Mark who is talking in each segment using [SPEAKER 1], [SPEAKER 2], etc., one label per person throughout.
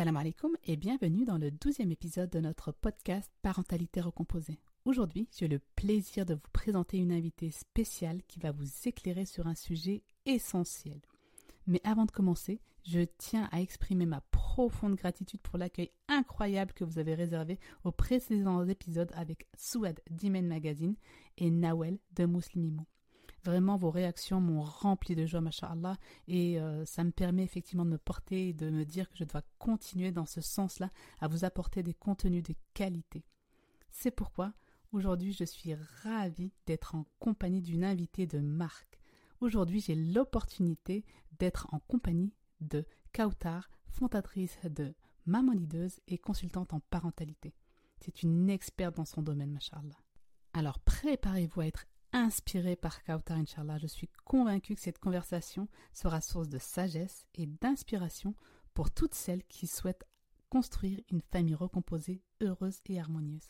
[SPEAKER 1] Salam alaikum et bienvenue dans le douzième épisode de notre podcast Parentalité recomposée. Aujourd'hui, j'ai le plaisir de vous présenter une invitée spéciale qui va vous éclairer sur un sujet essentiel. Mais avant de commencer, je tiens à exprimer ma profonde gratitude pour l'accueil incroyable que vous avez réservé aux précédents épisodes avec Souad d'Imen Magazine et Nawel de Muslimimo. Vraiment, vos réactions m'ont rempli de joie, mashallah, et euh, ça me permet effectivement de me porter et de me dire que je dois continuer dans ce sens-là à vous apporter des contenus de qualité. C'est pourquoi aujourd'hui je suis ravie d'être en compagnie d'une invitée de marque. Aujourd'hui, j'ai l'opportunité d'être en compagnie de Kautar, fondatrice de Maman Lideuse et consultante en parentalité. C'est une experte dans son domaine, mashallah. Alors préparez-vous à être inspiré par Kautar, Inch'Allah. Je suis convaincue que cette conversation sera source de sagesse et d'inspiration pour toutes celles qui souhaitent construire une famille recomposée, heureuse et harmonieuse.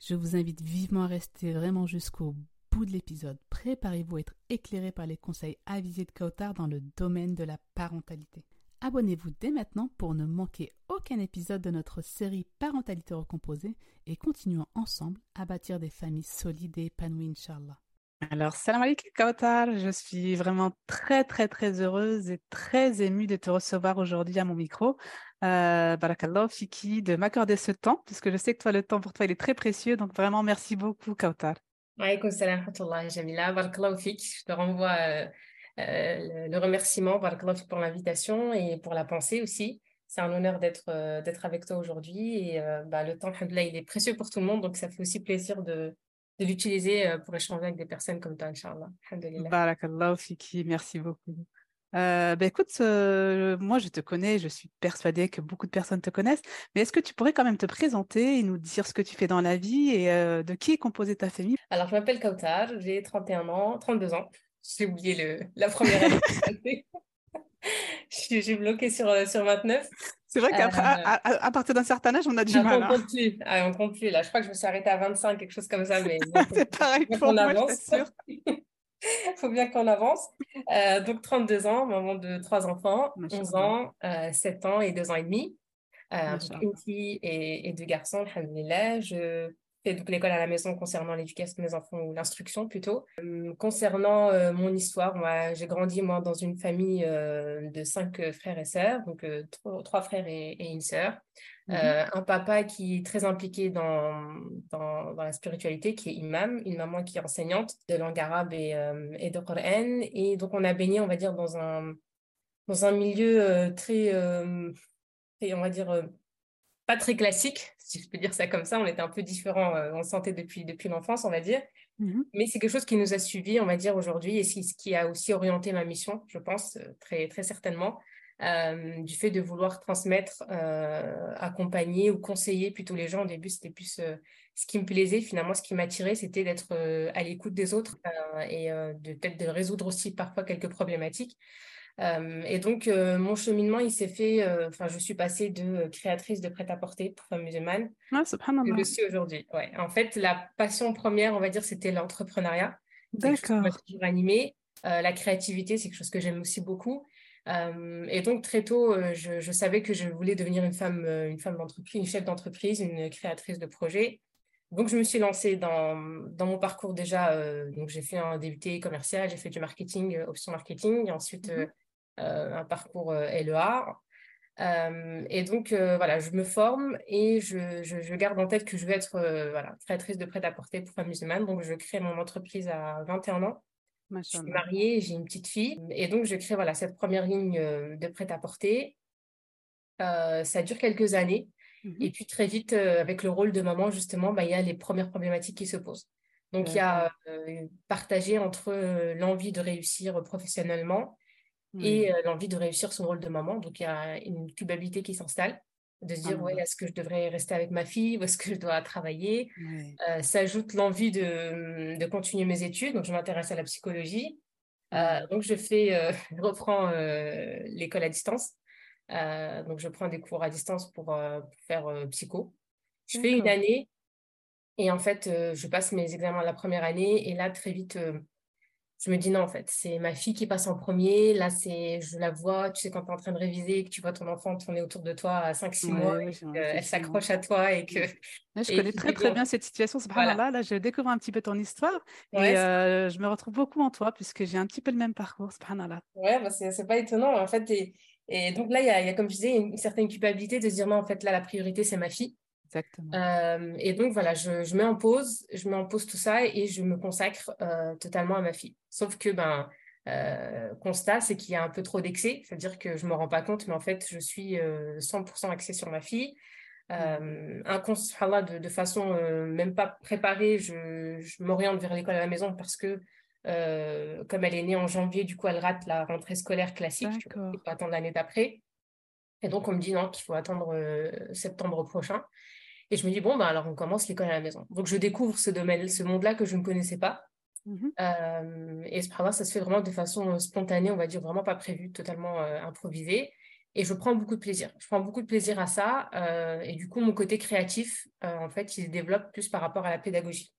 [SPEAKER 1] Je vous invite vivement à rester vraiment jusqu'au bout de l'épisode. Préparez-vous à être éclairé par les conseils avisés de Kautar dans le domaine de la parentalité. Abonnez-vous dès maintenant pour ne manquer aucun épisode de notre série Parentalité recomposée et continuons ensemble à bâtir des familles solides et épanouies, Inch'Allah. Alors, salam alaikum Kautar, je suis vraiment très très très heureuse et très émue de te recevoir aujourd'hui à mon micro. Euh, Barakallah, Fiki, de m'accorder ce temps, puisque je sais que toi, le temps pour toi, il est très précieux. Donc vraiment, merci beaucoup Kautar.
[SPEAKER 2] Alaykoum salam Jamila. Barakallah, Fiki. Je te renvoie euh, euh, le, remerciement pour l'invitation et pour la pensée aussi. C'est un honneur d'être euh, d'être avec toi aujourd'hui et euh, bah, le temps, il est précieux pour tout le monde, donc ça fait aussi plaisir de, de l'utiliser pour échanger avec des personnes comme toi, Inch'Allah.
[SPEAKER 1] Barakallah, Fiki, merci beaucoup. bah écoute, moi je te connais, je suis persuadée que beaucoup de personnes te connaissent, mais est-ce que tu pourrais quand même te présenter et nous dire ce que tu fais dans la vie et de qui est composée ta famille?
[SPEAKER 2] Alors je m'appelle Kautar, j'ai 31 ans, 32 ans. J'ai oublié le, la première année. J'ai bloqué sur, euh, sur 29.
[SPEAKER 1] C'est vrai qu'à euh, à, partir d'un certain âge, on a du mal.
[SPEAKER 2] On compte plus. Ah, on compte plus. Là, je crois que je me suis arrêtée à 25, quelque chose comme ça. Mais
[SPEAKER 1] c'est pareil pour moi,
[SPEAKER 2] avance. Il faut bien qu'on avance. Euh, donc, 32 ans, maman de trois enfants, 11 ans, 7 ans et 2 ans et demi. une fille et, et deux garçons, alhamdoulilah. Je donc l'école à la maison concernant l'éducation des enfants ou l'instruction plutôt. Euh, concernant euh, mon histoire, moi, j'ai grandi moi dans une famille euh, de cinq frères et sœurs, donc trois, frères et, une sœur. Mhm. un papa qui est très impliqué dans, dans, la spiritualité, qui est imam, une maman qui est enseignante de langue arabe et, et de Coran. Et donc on a baigné, on va dire, dans un, dans un milieu très, très, on va dire, pas très classique, si je peux dire ça comme ça. On était un peu différents euh, en santé depuis, depuis l'enfance, on va dire. Mmh Mais c'est quelque chose qui nous a suivis, on va dire, aujourd'hui, et ce qui a aussi orienté ma mission, je pense, euh, très, très certainement, euh, du fait de vouloir transmettre, accompagner ou conseiller plutôt les gens. Au début, c'était plus ce qui me plaisait. Finalement, ce qui m'attirait, c'était d'être à l'écoute des autres et de peut-être de résoudre aussi parfois quelques problématiques. Euh, et donc, euh, mon cheminement, il s'est fait, euh, enfin, je suis passée de créatrice de prêt-à-porter pour femmes musulmanes.
[SPEAKER 1] Ah, subhanallah.
[SPEAKER 2] Je le suis aujourd'hui. Ouais. En fait, la passion première, on va dire, c'était l'entrepreneuriat.
[SPEAKER 1] D'accord.
[SPEAKER 2] toujours animée. la créativité, c'est quelque chose que j'aime aussi beaucoup. et donc, très tôt, je, je, savais que je voulais devenir une femme, une femme d'entreprise, une chef d'entreprise, une créatrice de projet. Donc, je me suis lancée dans, dans mon parcours déjà. donc, j'ai fait un DUT commercial, j'ai fait du marketing, option marketing. Et ensuite, mhm. Un parcours euh, LEA. Euh, et donc, voilà, je me forme et je, je, garde en tête que je veux être voilà, créatrice de prêt-à-porter pour femmes musulmanes. Donc, je crée mon entreprise à 21 ans. Je suis mariée, j'ai une petite fille. Et donc, je crée voilà, cette première ligne de prêt-à-porter. ça dure quelques années. Mmh et puis, très vite, avec le rôle de maman, justement, bah, il y a les premières problématiques qui se posent. Donc, il y a partagé entre l'envie de réussir professionnellement et l'envie de réussir son rôle de maman. Donc, il y a une culpabilité qui s'installe de se dire, ah, ouais, est-ce que je devrais rester avec ma fille ou est-ce que je dois travailler? S'ajoute l'envie de, de, continuer mes études. Donc, je m'intéresse à la psychologie. donc, je fais, je reprends l'école à distance. donc, je prends des cours à distance pour, pour faire psycho. Je fais une année et en fait, je passe mes examens la première année et là, très vite, je me dis non, en fait, c'est ma fille qui passe en premier. Là, c'est, je la vois, tu sais, quand tu es en train de réviser, que tu vois ton enfant tourner autour de toi à 5-6 mois, elle s'accroche à toi et que.
[SPEAKER 1] je connais très, très bien cette situation. C'est voilà. là, là, je découvre un petit peu ton histoire et euh, je me retrouve beaucoup en toi puisque j'ai un petit peu le même parcours. Subhanallah.
[SPEAKER 2] Ouais, bah c'est pas étonnant. En fait, et, et donc là, il y a, comme je disais, une certaine culpabilité de se dire non, en fait, là, la priorité, c'est ma fille.
[SPEAKER 1] Exactement.
[SPEAKER 2] Euh, et donc, voilà, je, je, mets en pause, je mets en pause tout ça et je me consacre euh, totalement à ma fille. Sauf que, ben, euh, constat, c'est qu'il y a un peu trop d'excès, c'est-à-dire que je ne me rends pas compte, mais en fait, je suis 100% axée sur ma fille. Euh, un de, de façon même pas préparée, je, je m'oriente vers l'école à la maison parce que comme elle est née en janvier, du coup, elle rate la rentrée scolaire classique. Il faut attendre l'année d'après. Et donc, on me dit non, qu'il faut attendre septembre prochain. Et je me dis, bon, bah, alors on commence l'école à la maison. Donc, je découvre ce domaine, ce monde-là que je ne connaissais pas. Mmh euh, et ce ça se fait vraiment de façon euh, spontanée, on va dire, vraiment pas prévu, totalement euh, improvisé. Et je prends beaucoup de plaisir. Je prends beaucoup de plaisir à ça. et du coup, mon côté créatif, en fait, il se développe plus par rapport à la pédagogie.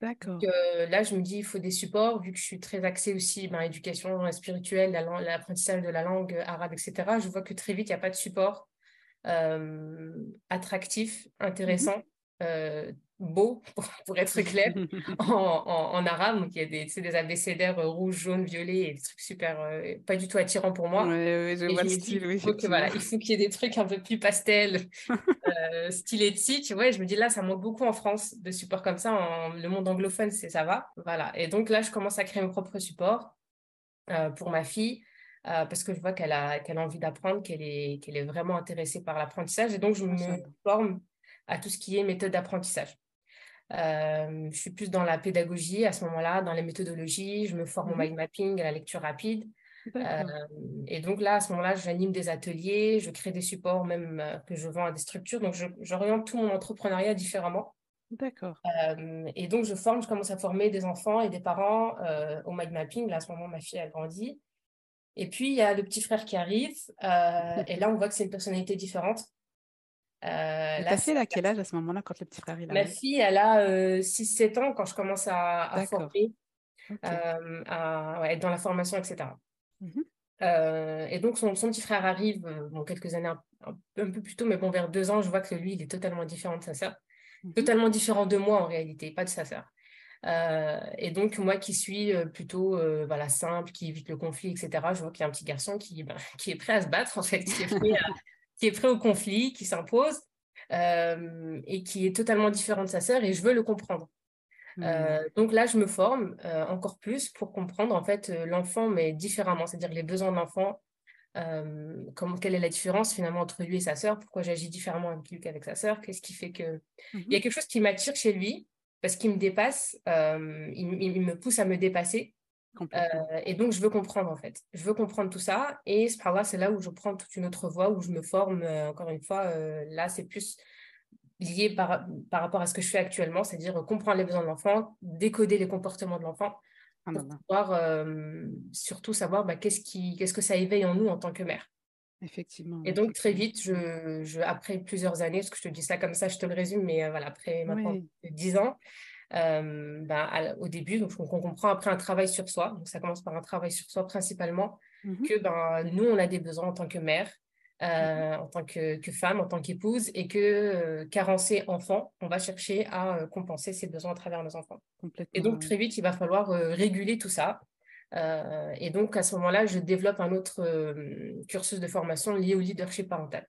[SPEAKER 1] D'accord.
[SPEAKER 2] là, je me dis, il faut des supports, vu que je suis très axée aussi ben, l'éducation spirituelle, l'apprentissage de la langue arabe, etc. Je vois que très vite, il n'y a pas de support euh, attractif, mmh intéressant, euh, beau, pour, être clair, en, arabe. Donc, il y a des, des abécédaires euh, rouge, jaune, violet, et des trucs super, pas du tout attirants pour moi.
[SPEAKER 1] il
[SPEAKER 2] faut qu'il y ait des trucs un peu plus pastel, euh, tu vois. je me dis, là, ça manque beaucoup en France de supports comme ça. En, le monde anglophone, c'est ça va. Voilà. Et donc là, je commence à créer mon propre support pour ma fille. Euh, parce que je vois qu'elle a, qu'elle a envie d'apprendre, qu'elle est, qu'elle est vraiment intéressée par l'apprentissage. Et donc, je me forme à tout ce qui est méthode d'apprentissage. Euh, je suis plus dans la pédagogie à ce moment-là, dans les méthodologies. Je me forme au mmh mind mapping, à la lecture rapide. Euh, et donc là, à ce moment-là, j'anime des ateliers, je crée des supports même que je vends à des structures. Donc, j'oriente tout mon entrepreneuriat différemment.
[SPEAKER 1] D'accord.
[SPEAKER 2] et donc, je forme, je commence à former des enfants et des parents au mind mapping. Là, à ce moment, ma fille a grandi. Et puis, il y a le petit frère qui arrive. Euh, et là, on voit que c'est une personnalité différente.
[SPEAKER 1] Euh, ta fille, elle a quel âge à ce moment-là, quand le petit frère arrive?
[SPEAKER 2] Ma fille, elle a 6-7 euh, ans quand je commence à, à former, euh, à être dans la formation, etc. Mmh et donc, son, son, petit frère arrive, bon, quelques années, un, peu plus tôt, mais bon, vers deux ans, je vois que lui, il est totalement différent de sa sœur. Mmh totalement différent de moi, en réalité, pas de sa sœur. Euh, et donc, moi qui suis euh, plutôt euh, voilà, simple, qui évite le conflit, etc., je vois qu'il y a un petit garçon qui, ben, qui est prêt à se battre, en fait, qui est prêt, qui est prêt au conflit, qui s'impose et qui est totalement différent de sa sœur et je veux le comprendre. Mmh. donc là, je me forme encore plus pour comprendre en fait l'enfant, mais différemment, c'est-à-dire les besoins de l'enfant, quelle est la différence finalement entre lui et sa sœur, pourquoi j'agis différemment avec lui qu'avec sa sœur, qu'est-ce qui fait que... Mmh il y a quelque chose qui m'attire chez lui, parce qu'il me dépasse, euh, il, me pousse à me dépasser. Euh, et donc, je veux comprendre en fait. Je veux comprendre tout ça. Et c'est là où je prends toute une autre voie, où je me forme. Euh, encore une fois, là, c'est plus lié par, par rapport à ce que je fais actuellement, c'est-à-dire comprendre les besoins de l'enfant, décoder les comportements de l'enfant, ah, pour pouvoir surtout savoir bah, qu'est-ce, qui, qu'est-ce que ça éveille en nous en tant que mère.
[SPEAKER 1] Effectivement.
[SPEAKER 2] Et donc, très vite, je, je, après plusieurs années, parce que je te dis ça comme ça, je te le résume, mais euh, voilà, après maintenant 10 ans, euh, ben, au début, donc, on, comprend après un travail sur soi. Donc, ça commence par un travail sur soi principalement, mmh que ben, nous, on a des besoins en tant que mère, mmh euh, en tant que, que, femme, en tant qu'épouse, et que carencé enfant, on va chercher à compenser ces besoins à travers nos enfants. Et donc, très vite, il va falloir réguler tout ça. Euh, et donc, à ce moment-là, je développe un autre euh, cursus de formation lié au leadership parental.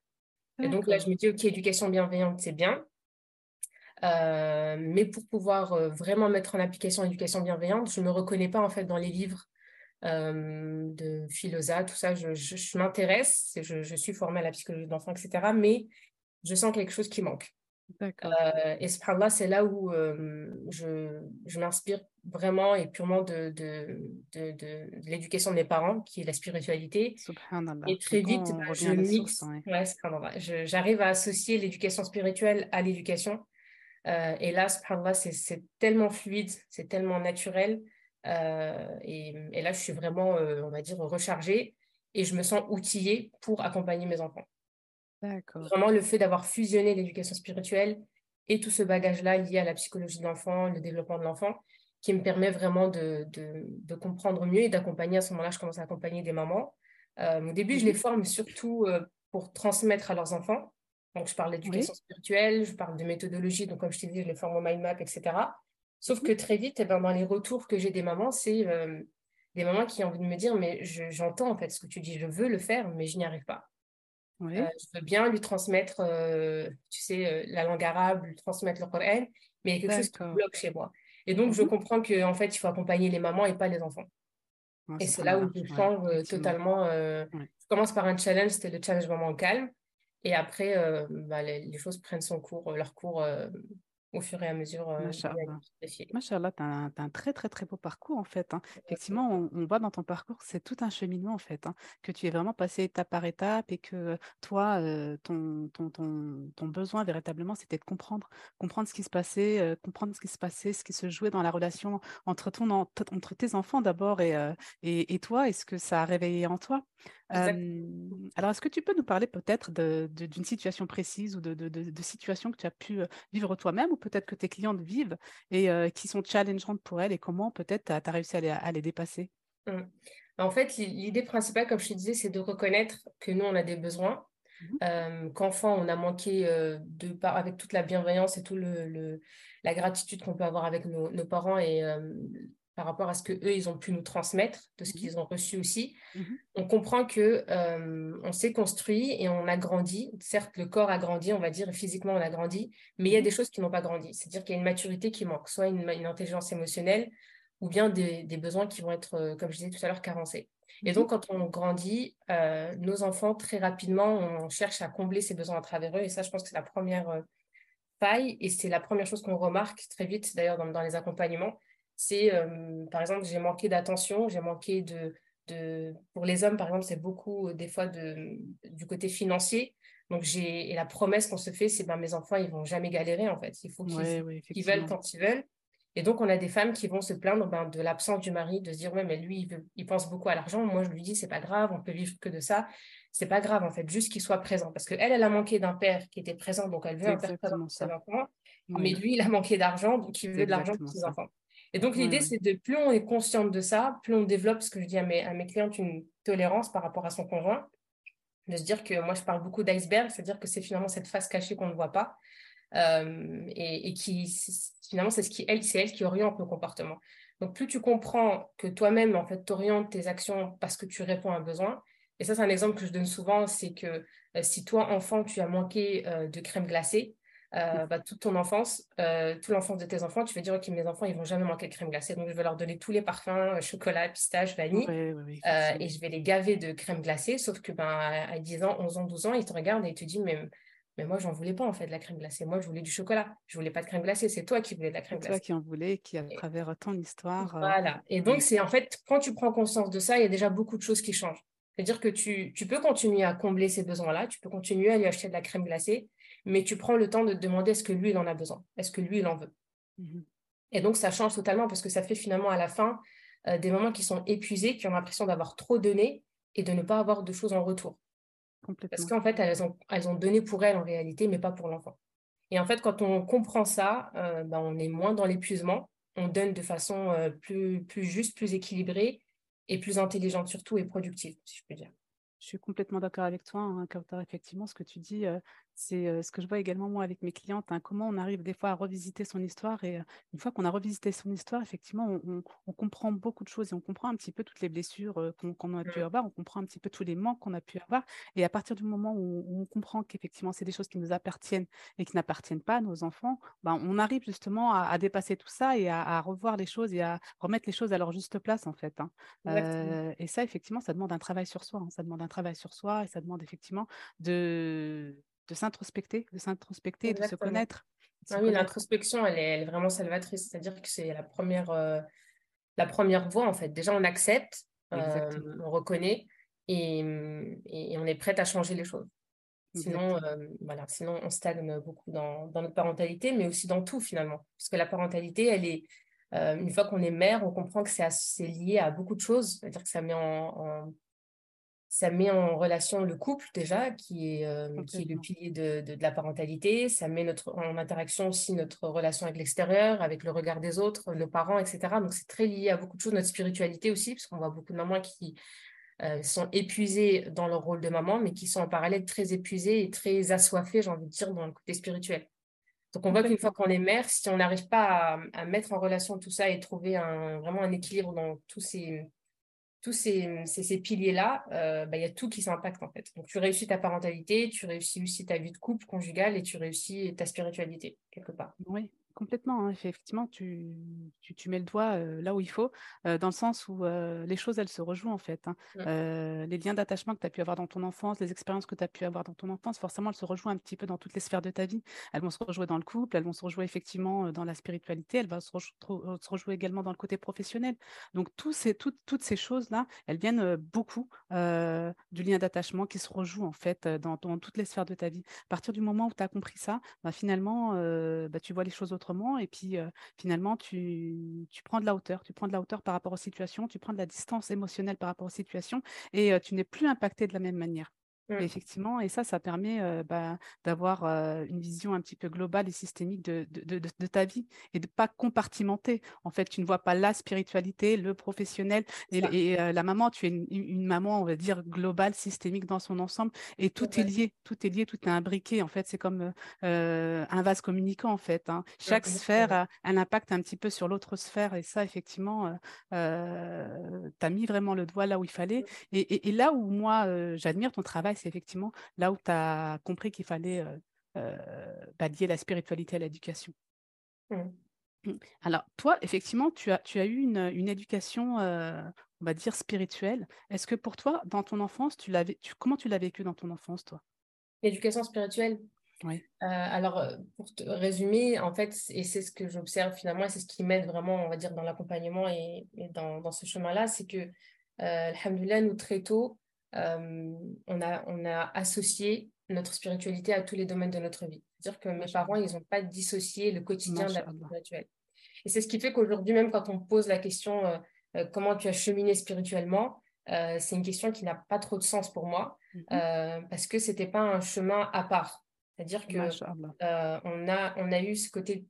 [SPEAKER 2] Et donc là, je me dis, OK, éducation bienveillante, c'est bien. Euh, mais pour pouvoir vraiment mettre en application l'éducation bienveillante, je ne me reconnais pas en fait dans les livres de philosophe, tout ça. Je, je, m'intéresse, je, je, suis formée à la psychologie d'enfant, etc. Mais je sens quelque chose qui manque. Euh, et subhanallah, c'est là où euh, je, je m'inspire vraiment et purement de, de, de, de, l'éducation de mes parents, qui est la spiritualité. Et très vite, bah, je mixe. Ouais, j'arrive à associer l'éducation spirituelle à l'éducation. Euh, et là, subhanallah, c'est tellement fluide, c'est tellement naturel. Et, et, là, je suis vraiment, on va dire, rechargée et je me sens outillée pour accompagner mes enfants. Vraiment, le fait d'avoir fusionné l'éducation spirituelle et tout ce bagage-là lié à la psychologie de l'enfant, le développement de l'enfant, qui me permet vraiment de, de, comprendre mieux et d'accompagner. À ce moment-là, je commence à accompagner des mamans. au début, je les mhm. forme surtout pour transmettre à leurs enfants. Donc, je parle d'éducation spirituelle, je parle de méthodologie. Donc, comme je t'ai dit, je les forme au mind map, etc. Sauf que très vite, eh ben, dans les retours que j'ai des mamans, c'est euh, des mamans qui ont envie de me dire, mais j'entends en fait ce que tu dis, je veux le faire, mais je n'y arrive pas. Euh, je veux bien lui transmettre, euh, tu sais, la langue arabe, lui transmettre le Coran, mais il y a quelque chose qui bloque chez moi. Et donc, je mhm. comprends qu'en fait, il faut accompagner les mamans et pas les enfants. et c'est là où je change totalement. Je commence par un challenge, c'était le challenge vraiment calme. Et après, bah, les, les, choses prennent son cours, leur cours au fur et à mesure. Euh,
[SPEAKER 1] Machallah, tu as, un très très très beau parcours en fait. Hein. Effectivement, on, voit dans ton parcours, c'est tout un cheminement en fait, hein, que tu es vraiment passé étape par étape et que toi, euh, ton, ton, ton, ton, besoin véritablement, c'était de comprendre, comprendre ce qui se passait, euh, comprendre ce qui se passait, ce qui se jouait dans la relation entre, ton, entre tes enfants d'abord et, euh, et, et, toi, et ce que ça a réveillé en toi alors, est-ce que tu peux nous parler peut-être d'une situation précise ou de, de, situations que tu as pu vivre toi-même ou peut-être que tes clientes vivent et qui sont challengeantes pour elles et comment peut-être tu as, réussi à les, dépasser?
[SPEAKER 2] Mmh. bah, En fait, l'idée principale, comme je te disais, c'est de reconnaître que nous, on a des besoins, mmh qu'enfant, on a manqué de avec toute la bienveillance et toute le, la gratitude qu'on peut avoir avec nos, nos parents et par rapport à ce que eux ils ont pu nous transmettre, de ce mmh qu'ils ont reçu aussi. Mmh on comprend que euh, on s'est construit et on a grandi. Certes, le corps a grandi, on va dire, physiquement on a grandi, mais il y a mmh des choses qui n'ont pas grandi. C'est-à-dire qu'il y a une maturité qui manque, soit une, intelligence émotionnelle ou bien des, besoins qui vont être, euh, comme je disais tout à l'heure, carencés. Et donc, quand on grandit, euh, nos enfants, très rapidement, on cherche à combler ces besoins à travers eux. Et ça, je pense que c'est la première faille. Et c'est la première chose qu'on remarque très vite, d'ailleurs, dans, les accompagnements c'est, euh, par exemple, j'ai manqué d'attention, j'ai manqué de, de... Pour les hommes, par exemple, c'est beaucoup, euh, des fois, de, du côté financier. Donc, j'ai... Et la promesse qu'on se fait, c'est, ben, mes enfants, ils vont jamais galérer, en fait. Il faut qu'ils veulent quand ils veulent. Et donc, on a des femmes qui vont se plaindre ben, de l'absence du mari, de se dire, ouais, mais lui, il, il pense beaucoup à l'argent. Moi, je lui dis, c'est pas grave, on peut vivre que de ça. C'est pas grave, en fait, juste qu'il soit présent. Parce qu'elle, elle a manqué d'un père qui était présent, donc elle veut un père présent pour ses enfants. Mais lui, il a manqué d'argent, donc il veut de l'argent pour ses enfants. Et donc, l'idée, c'est de plus on est consciente de ça, plus on développe, ce que je dis à mes, à mes clientes, une tolérance par rapport à son conjoint, de se dire que moi, je parle beaucoup d'iceberg, c'est-à-dire que c'est finalement cette face cachée qu'on ne voit pas. Euh, et, qui, finalement, c'est ce qui, elle, c'est elle qui oriente nos comportements. Donc, plus tu comprends que toi-même, en fait, tu orientes tes actions parce que tu réponds à un besoin. Et ça, c'est un exemple que je donne souvent, c'est que euh, si toi, enfant, tu as manqué euh, de crème glacée, euh, bah, toute ton enfance, euh, toute l'enfance de tes enfants, tu vas dire, OK, mes enfants, ils vont jamais manquer de crème glacée. Donc, je vais leur donner tous les parfums, euh, chocolat, pistache, vanille. et je vais les gaver de crème glacée. Sauf que ben, à 10 ans, 11 ans, 12 ans, ils te regardent et ils te disent, mais, mais moi, j'en voulais pas, en fait, de la crème glacée. Moi, je voulais du chocolat. Je voulais pas de crème glacée. C'est toi qui voulais de la crème glacée.
[SPEAKER 1] C'est toi qui en voulais, qui, à travers ton histoire.
[SPEAKER 2] Voilà. Et donc, c'est en fait, quand tu prends conscience de ça, il y a déjà beaucoup de choses qui changent. C'est-à-dire que tu, tu peux continuer à combler ces besoins-là. Tu peux continuer à lui acheter de la crème glacée mais tu prends le temps de te demander est-ce que lui, il en a besoin Est-ce que lui, il en veut mmh Et donc, ça change totalement parce que ça fait finalement à la fin euh, des moments qui sont épuisés, qui ont l'impression d'avoir trop donné et de ne pas avoir de choses en retour. Parce qu'en fait, elles ont, elles ont donné pour elles en réalité, mais pas pour l'enfant. Et en fait, quand on comprend ça, euh, ben, on est moins dans l'épuisement, on donne de façon euh, plus, plus juste, plus équilibrée et plus intelligente surtout et productive, si je peux dire.
[SPEAKER 1] Je suis complètement d'accord avec toi, hein, Effectivement, ce que tu dis, c'est ce que je vois également moi avec mes clientes, hein, comment on arrive des fois à revisiter son histoire. Et une fois qu'on a revisité son histoire, effectivement, on, comprend beaucoup de choses et on comprend un petit peu toutes les blessures qu'on a pu mmh. avoir, on comprend un petit peu tous les manques qu'on a pu avoir. Et à partir du moment où, on comprend qu'effectivement, c'est des choses qui nous appartiennent et qui n'appartiennent pas à nos enfants, ben, on arrive justement à, dépasser tout ça et à, revoir les choses et à remettre les choses à leur juste place, en fait. Hein. et ça, effectivement, ça demande un travail sur soi. ça demande un travail sur soi et ça demande effectivement de de s'introspecter, de s'introspecter, de se connaître.
[SPEAKER 2] ah oui, l'introspection, elle est, vraiment salvatrice. C'est-à-dire que c'est la première, euh, la première voie, en fait. Déjà, on accepte, euh, on reconnaît et, et, on est prête à changer les choses. Sinon, euh, voilà, sinon, on stagne beaucoup dans, dans, notre parentalité, mais aussi dans tout, finalement. Parce que la parentalité, elle est, une fois qu'on est mère, on comprend que c'est lié à beaucoup de choses. C'est-à-dire que ça met en ça met en relation le couple déjà, qui est, euh, qui est le pilier de, de, la parentalité. Ça met notre, en interaction aussi notre relation avec l'extérieur, avec le regard des autres, nos parents, etc. Donc c'est très lié à beaucoup de choses, notre spiritualité aussi, parce qu'on voit beaucoup de mamans qui euh, sont épuisées dans leur rôle de maman, mais qui sont en parallèle très épuisées et très assoiffées, j'ai envie de dire, dans le côté spirituel. Donc on voit qu'une fois qu'on est mère, si on n'arrive pas à, à, mettre en relation tout ça et trouver un, vraiment un équilibre dans tous ces tous ces, piliers-là, euh, bah, il y a tout qui s'impacte en fait. Donc tu réussis ta parentalité, tu réussis aussi ta vie de couple conjugale et tu réussis ta spiritualité quelque part.
[SPEAKER 1] Oui, Complètement, hein. effectivement, tu, tu, mets le doigt là où il faut, dans le sens où les choses, elles se rejouent en fait. Hein. Mmh. les liens d'attachement que tu as pu avoir dans ton enfance, les expériences que tu as pu avoir dans ton enfance, forcément, elles se rejouent un petit peu dans toutes les sphères de ta vie. Elles vont se rejouer dans le couple, elles vont se rejouer effectivement dans la spiritualité, elles vont se, rejouer également dans le côté professionnel. Donc, tous ces, toutes ces choses-là, elles viennent beaucoup du lien d'attachement qui se rejoue en fait dans, toutes les sphères de ta vie. À partir du moment où tu as compris ça, bah, finalement, bah, tu vois les choses autrement et puis finalement tu, prends de la hauteur, tu prends de la hauteur par rapport aux situations, tu prends de la distance émotionnelle par rapport aux situations et tu n'es plus impacté de la même manière. Mmh. effectivement, et ça, ça permet bah, d'avoir une vision un petit peu globale et systémique de, de, de, ta vie et de ne pas compartimenter. En fait, tu ne vois pas la spiritualité, le professionnel et, la maman, tu es une, maman, on va dire, globale, systémique dans son ensemble et tout est lié, tout est lié, tout est imbriqué. En fait, c'est comme un vase communicant, en fait. Hein. Chaque sphère a un impact un petit peu sur l'autre sphère et ça, effectivement, tu as mis vraiment le doigt là où il fallait. Et, et là où moi, j'admire ton travail, c'est effectivement là où tu as compris qu'il fallait euh, euh, lier la spiritualité à l'éducation. Mmh. Mmh. Alors, toi, effectivement, tu as, tu as eu une, une éducation, euh, on va dire, spirituelle. Est-ce que pour toi, dans ton enfance, tu l'avais, comment tu l'as vécu dans ton enfance, toi?
[SPEAKER 2] L'éducation spirituelle?
[SPEAKER 1] Oui.
[SPEAKER 2] alors, pour te résumer, en fait, et c'est ce que j'observe finalement, et c'est ce qui m'aide vraiment, on va dire, dans l'accompagnement et, dans, dans, ce chemin-là, c'est que, euh, alhamdoulilah, nous, très tôt, euh, on, a, on a associé notre spiritualité à tous les domaines de notre vie. C'est-à-dire que mes parents, ils n'ont pas dissocié le quotidien de la vie spirituelle. Et c'est ce qui fait qu'aujourd'hui, même quand on pose la question euh, euh, comment tu as cheminé spirituellement, c'est une question qui n'a pas trop de sens pour moi mm-hmm. parce que c'était pas un chemin à part. C'est-à-dire que on, a, on a eu ce côté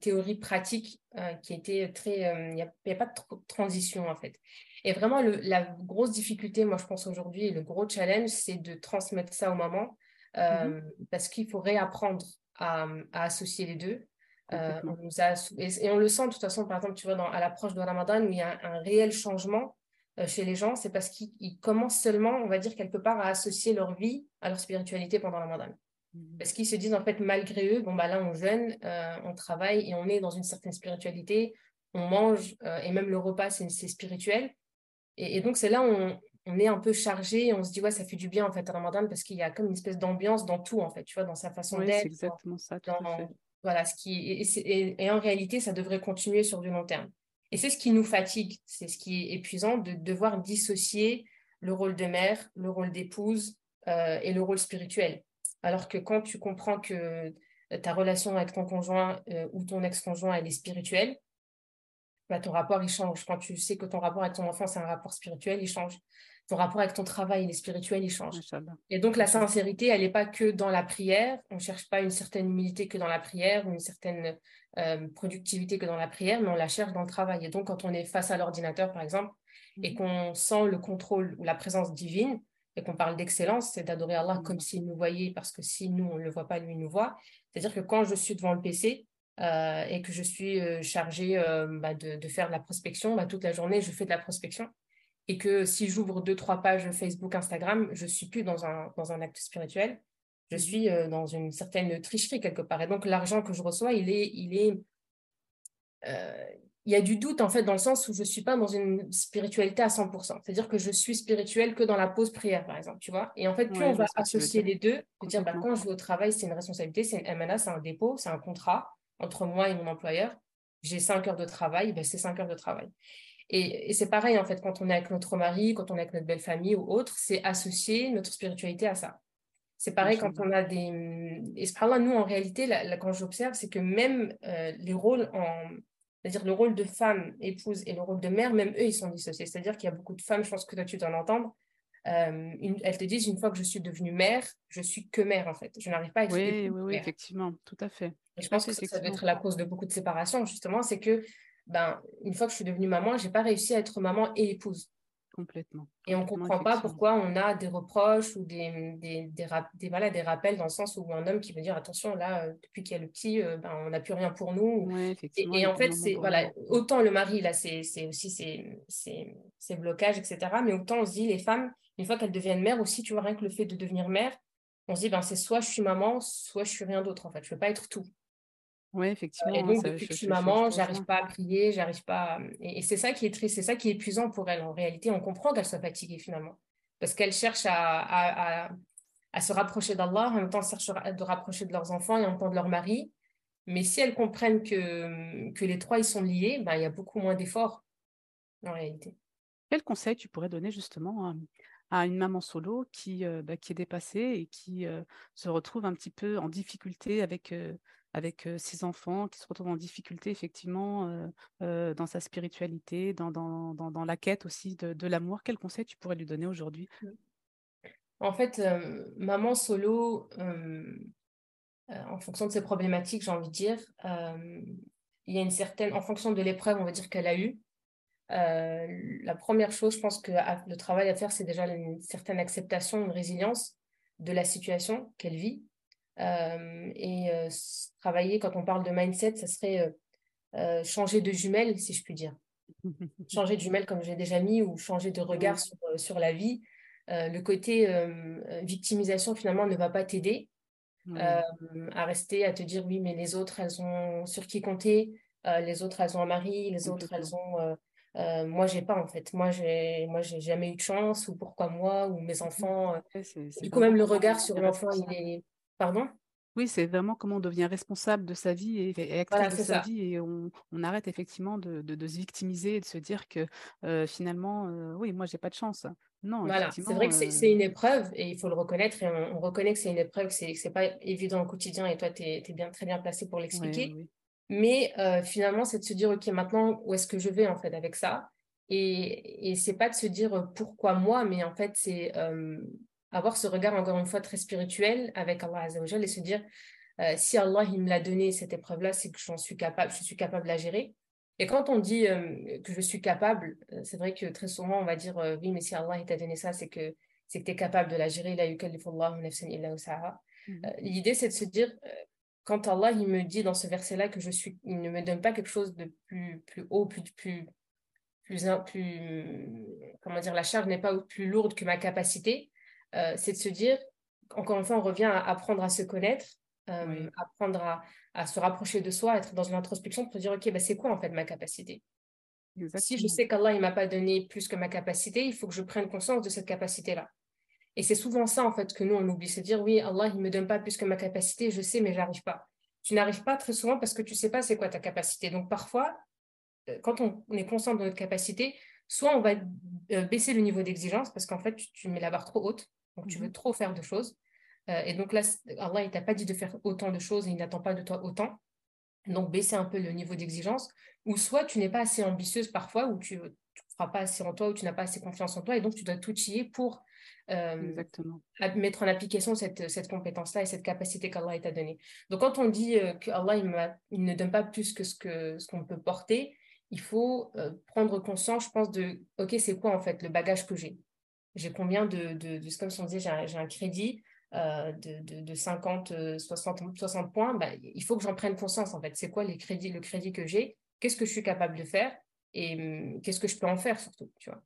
[SPEAKER 2] théorie pratique qui était très. Il n'y a, pas de transition en fait. Et vraiment, la grosse difficulté, moi, je pense aujourd'hui, le gros challenge, c'est de transmettre ça aux mamans euh, mhm. parce qu'il faut réapprendre à, associer les deux. Euh, on nous a, et, on le sent de toute façon, par exemple, tu vois, dans, à l'approche de Ramadan, où il y a un, réel changement euh, chez les gens, c'est parce qu'ils commencent seulement, on va dire, quelque part, à associer leur vie à leur spiritualité pendant Ramadan. Mhm. Parce qu'ils se disent, en fait, malgré eux, bon, bah là, on jeûne, on travaille et on est dans une certaine spiritualité, on mange, et même le repas, c'est spirituel. Et, donc, c'est là où on, est un peu chargé on se dit, ouais, ça fait du bien en fait à Ramadan parce qu'il y a comme une espèce d'ambiance dans tout en fait, tu vois, dans sa façon d'être.
[SPEAKER 1] C'est exactement ça, tout
[SPEAKER 2] Voilà, ce qui, et, et, en réalité, ça devrait continuer sur du long terme. Et c'est ce qui nous fatigue, c'est ce qui est épuisant de devoir dissocier le rôle de mère, le rôle d'épouse euh, et le rôle spirituel. Alors que quand tu comprends que ta relation avec ton conjoint euh, ou ton ex-conjoint, elle est spirituelle, bah, ton rapport, il change. Quand tu sais que ton rapport avec ton enfant, c'est un rapport spirituel, il change. Ton rapport avec ton travail, il est spirituel, il change. Et donc, la sincérité, elle n'est pas que dans la prière. On ne cherche pas une certaine humilité que dans la prière ou une certaine euh, productivité que dans la prière, mais on la cherche dans le travail. Et donc, quand on est face à l'ordinateur, par exemple, et mhm. qu'on sent le contrôle ou la présence divine, et qu'on parle d'excellence, c'est d'adorer Allah comme s'il nous voyait, parce que si nous, on ne le voit pas, lui, il nous voit. C'est-à-dire que quand je suis devant le PC, euh, et que je suis euh, chargée euh, bah, de, faire de la prospection, bah, toute la journée, je fais de la prospection. Et que si j'ouvre deux, trois pages Facebook, Instagram, je ne suis plus dans un, dans un acte spirituel, je mmh. suis dans une certaine tricherie quelque part. Et donc, l'argent que je reçois, il est... Il est il y a du doute en fait dans le sens où je ne suis pas dans une spiritualité à 100%. C'est-à-dire que je suis spirituelle que dans la pause prière, par exemple, tu vois. Et en fait, plus on va associer les deux, dire bah, quand je vais au travail, c'est une responsabilité, c'est une MNA, c'est un dépôt, c'est un contrat entre moi et mon employeur, j'ai cinq heures de travail, ben c'est cinq heures de travail. Et, c'est pareil, en fait, quand on est avec notre mari, quand on est avec notre belle famille ou autre, c'est associer notre spiritualité à ça. C'est pareil quand on a des... Et là nous, en réalité, quand j'observe, c'est que même euh, les rôles en... C'est-à-dire le rôle de femme, épouse et le rôle de mère, même eux, ils sont dissociés. C'est-à-dire qu'il y a beaucoup de femmes, je pense que toi, tu dois l'entendre, elles te disent une fois que je suis devenue mère, je suis que mère en fait. Je n'arrive pas à être
[SPEAKER 1] Oui, oui, oui, effectivement, tout à fait.
[SPEAKER 2] Je pense que ça doit être la cause de beaucoup de séparations, justement, c'est que ben, une fois que je suis devenue maman, j'ai pas réussi à être maman et épouse.
[SPEAKER 1] Complètement.
[SPEAKER 2] Et on ne comprend pas pourquoi on a des reproches ou des, des, des, voilà, des rappels dans le sens où un homme qui veut dire attention, là, euh, depuis qu'il y a le petit, euh, ben, on n'a plus rien pour nous. et, en fait, c'est voilà, autant le mari, là, c'est aussi ses, blocages, etc. Mais autant on se dit, les femmes, une fois qu'elles deviennent mères aussi, tu vois, rien que le fait de devenir mère, on se dit, ben, c'est soit je suis maman, soit je suis rien d'autre, en fait. Je ne peux pas être tout.
[SPEAKER 1] Oui, effectivement.
[SPEAKER 2] Et donc, depuis que je suis maman, j'arrive pas à prier, j'arrive pas. Et, c'est ça qui est triste, c'est ça qui est épuisant pour elle. En réalité, on comprend qu'elle soit fatiguée finalement. Parce qu'elle cherche à, à, se rapprocher d'Allah, en même temps, cherche de rapprocher de leurs enfants et en même temps de leur mari. Mais si elles comprennent que, que les trois, ils sont liés, ben, il y a beaucoup moins d'efforts en réalité.
[SPEAKER 1] Quel conseil tu pourrais donner justement à, une maman solo qui, euh, bah, qui est dépassée et qui euh, se retrouve un petit peu en difficulté avec, euh, avec ses enfants, qui se retrouvent en difficulté effectivement dans sa spiritualité, dans, la quête aussi de, de l'amour. Quel conseil tu pourrais lui donner aujourd'hui? Mmh.
[SPEAKER 2] En fait, maman solo, en fonction de ses problématiques, j'ai envie de dire, il y a une certaine, en fonction de l'épreuve, on va dire qu'elle a eue, la première chose, je pense que le travail à faire, c'est déjà une certaine acceptation, une résilience de la situation qu'elle vit. Euh, et euh, travailler, quand on parle de mindset, ça serait euh, changer de jumelle, si je puis dire. changer de jumelle, comme j'ai déjà mis, ou changer de regard sur, sur la vie. le côté victimisation, finalement, ne va pas t'aider à rester, à te dire oui, mais les autres, elles ont sur qui compter. les autres, elles ont un mari. Les autres, elles ont. moi, j'ai pas en fait. Moi, j'ai, moi, j'ai jamais eu de chance. Ou pourquoi moi Ou mes enfants. du coup, même le regard sur l'enfant, il est, Pardon?
[SPEAKER 1] Oui, c'est vraiment comment on devient responsable de sa vie et, acteur de sa vie et on, arrête effectivement de, se victimiser et de se dire que euh, finalement, euh, oui, moi, j'ai pas de chance.
[SPEAKER 2] Non, voilà. c'est vrai que c'est une épreuve et il faut le reconnaître et on, reconnaît que c'est une épreuve, que c'est n'est pas évident au quotidien et toi, tu es, bien, très bien placé pour l'expliquer. Mais finalement, c'est de se dire, OK, maintenant, où est-ce que je vais en fait avec ça? Et, et c'est pas de se dire pourquoi moi, mais en fait, c'est avoir ce regard, encore une fois, très spirituel avec Allah Azzawajal et se dire, euh, si Allah il me l'a donné, cette épreuve-là, c'est que j'en suis capable, je suis capable de la gérer. Et quand on dit euh, que je suis capable, euh, c'est vrai que très souvent, on va dire, oui, mais si Allah t'a donné ça, c'est que c'est que tu es capable de la gérer. Mm-hmm. L'idée, c'est de se dire, quand Allah il me dit dans ce verset-là que je suis, il ne me donne pas quelque chose de plus, plus haut, plus, plus, plus, plus, comment dire, la charge n'est pas plus lourde que ma capacité, euh, c'est de se dire, encore une fois, on revient à apprendre à se connaître, euh, apprendre à, se rapprocher de soi, être dans une introspection pour dire, OK, bah, c'est quoi en fait ma capacité? Si je sais qu'Allah ne m'a pas donné plus que ma capacité, il faut que je prenne conscience de cette capacité-là. Et c'est souvent ça, en fait, que nous, on oublie. Se dire, oui, Allah, il ne me donne pas plus que ma capacité, je sais, mais j'arrive pas. Tu n'arrives pas très souvent parce que tu ne sais pas c'est quoi ta capacité. Donc, parfois, euh, quand on, est conscient de notre capacité, soit on va baisser le niveau d'exigence parce qu'en fait, tu, mets la barre trop haute. Donc, tu veux mhm. trop faire de choses. Euh, et donc là, Allah, il t'a pas dit de faire autant de choses et il n'attend pas de toi autant. Donc, baisser un peu le niveau d'exigence. Ou soit tu n'es pas assez ambitieuse parfois, ou tu ne feras pas assez en toi, ou tu n'as pas assez confiance en toi, et donc tu dois tout y pour euh, mettre en application cette, cette compétence-là et cette capacité qu'Allah t'a donnée. Donc, quand on dit euh, qu'Allah, il, il, ne donne pas plus que ce qu'on ce qu'on peut porter, il faut prendre conscience, je pense, de, OK, c'est quoi en fait le bagage que j'ai j'ai combien de, de, de comme si on disait, j'ai un, crédit euh, de, de, 50, 60, 60 points, bah, il faut que j'en prenne conscience en fait. C'est quoi les crédits, le crédit que j'ai? Qu'est-ce que je suis capable de faire? Et hum, qu'est-ce que je peux en faire surtout, tu vois?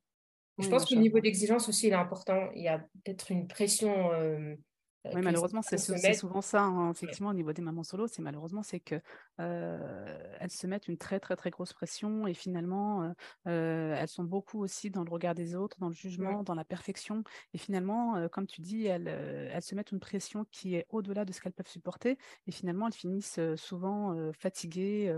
[SPEAKER 2] Je pense que le niveau d'exigence aussi, il est important. Il y a peut-être une pression euh,
[SPEAKER 1] oui, malheureusement, c'est souvent ça. Hein, effectivement, au niveau des mamans solo, c'est malheureusement, c'est que euh, elles se mettent une très très très grosse pression et finalement, euh, elles sont beaucoup aussi dans le regard des autres, dans le jugement, dans la perfection. Et finalement, comme tu dis, elles, elles se mettent une pression qui est au-delà de ce qu'elles peuvent supporter. Et finalement, elles finissent souvent fatiguées,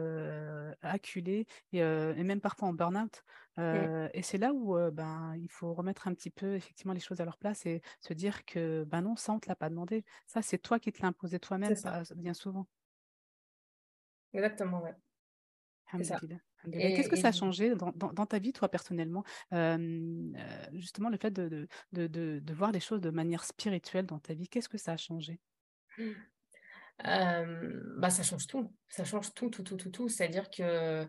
[SPEAKER 1] acculées et, et, même parfois en burn-out. Mmh. Et c'est là où ben, il faut remettre un petit peu effectivement les choses à leur place et se dire que ben non, ça on te l'a pas demandé. Ça c'est toi qui te l'as imposé toi-même bien souvent.
[SPEAKER 2] Exactement, ouais.
[SPEAKER 1] Qu'est-ce que ça a changé dans, dans, ta vie, toi, personnellement Justement, le fait de, de, de, de, voir les choses de manière spirituelle dans ta vie, qu'est-ce que ça a changé?
[SPEAKER 2] Bah, Ça change tout. Ça change tout, tout, tout, tout, tout. C'est-à-dire que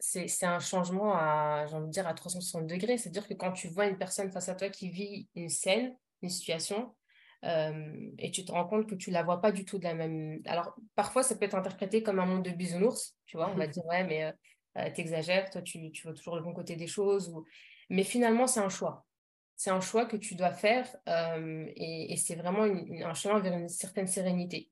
[SPEAKER 2] c'est un changement à, j'ai envie de dire, à 360 degrés. C'est-à-dire que quand tu vois une personne face à toi qui vit une scène, une situation, euh, et tu te rends compte que tu la vois pas du tout de la même. Alors, parfois, ça peut être interprété comme un monde de bisounours, tu vois. On va dire, ouais, mais euh, euh, t'exagères, toi, tu, tu vois toujours le bon côté des choses. Ou... Mais finalement, c'est un choix. C'est un choix que tu dois faire et, et c'est vraiment un chemin vers une certaine sérénité.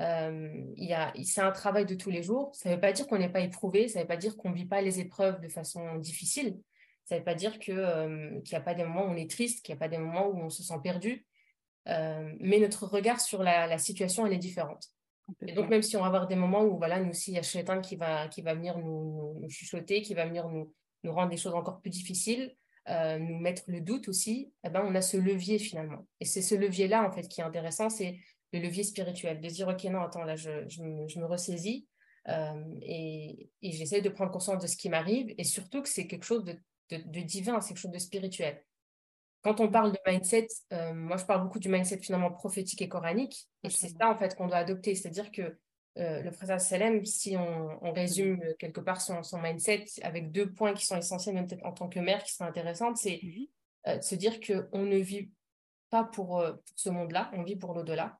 [SPEAKER 2] C'est un travail de tous les jours. Ça ne veut pas dire qu'on n'est pas éprouvé, ça ne veut pas dire qu'on ne vit pas les épreuves de façon difficile. Ça ne veut pas dire qu'il n'y a pas des moments où on est triste, qu'il n'y a pas des moments où on se sent perdu. Euh, mais notre regard sur la, situation, elle est différente. Et donc, même si on va avoir des moments où, voilà, nous aussi, il y a Shaitan qui va, qui va venir nous, nous, chuchoter, qui va venir nous, nous rendre des choses encore plus difficiles, euh, nous mettre le doute aussi, eh ben, on a ce levier finalement. Et c'est ce levier-là, en fait, qui est intéressant, c'est le levier spirituel, de dire, OK, non, attends, là, je, je, me, je me, ressaisis euh, et, et j'essaie de prendre conscience de ce qui m'arrive et surtout que c'est quelque chose de, de, de divin, c'est quelque chose de spirituel. Quand on parle de mindset, euh, moi je parle beaucoup du mindset finalement prophétique et coranique, et c'est ça en fait qu'on doit adopter, c'est-à-dire que euh, le Président Salem, si on, résume mhm. quelque part son, mindset avec deux points qui sont essentiels, même peut-être en tant que mère, qui sont intéressantes, c'est mhm. euh, de se dire qu'on ne vit pas pour, ce monde-là, on vit pour l'au-delà.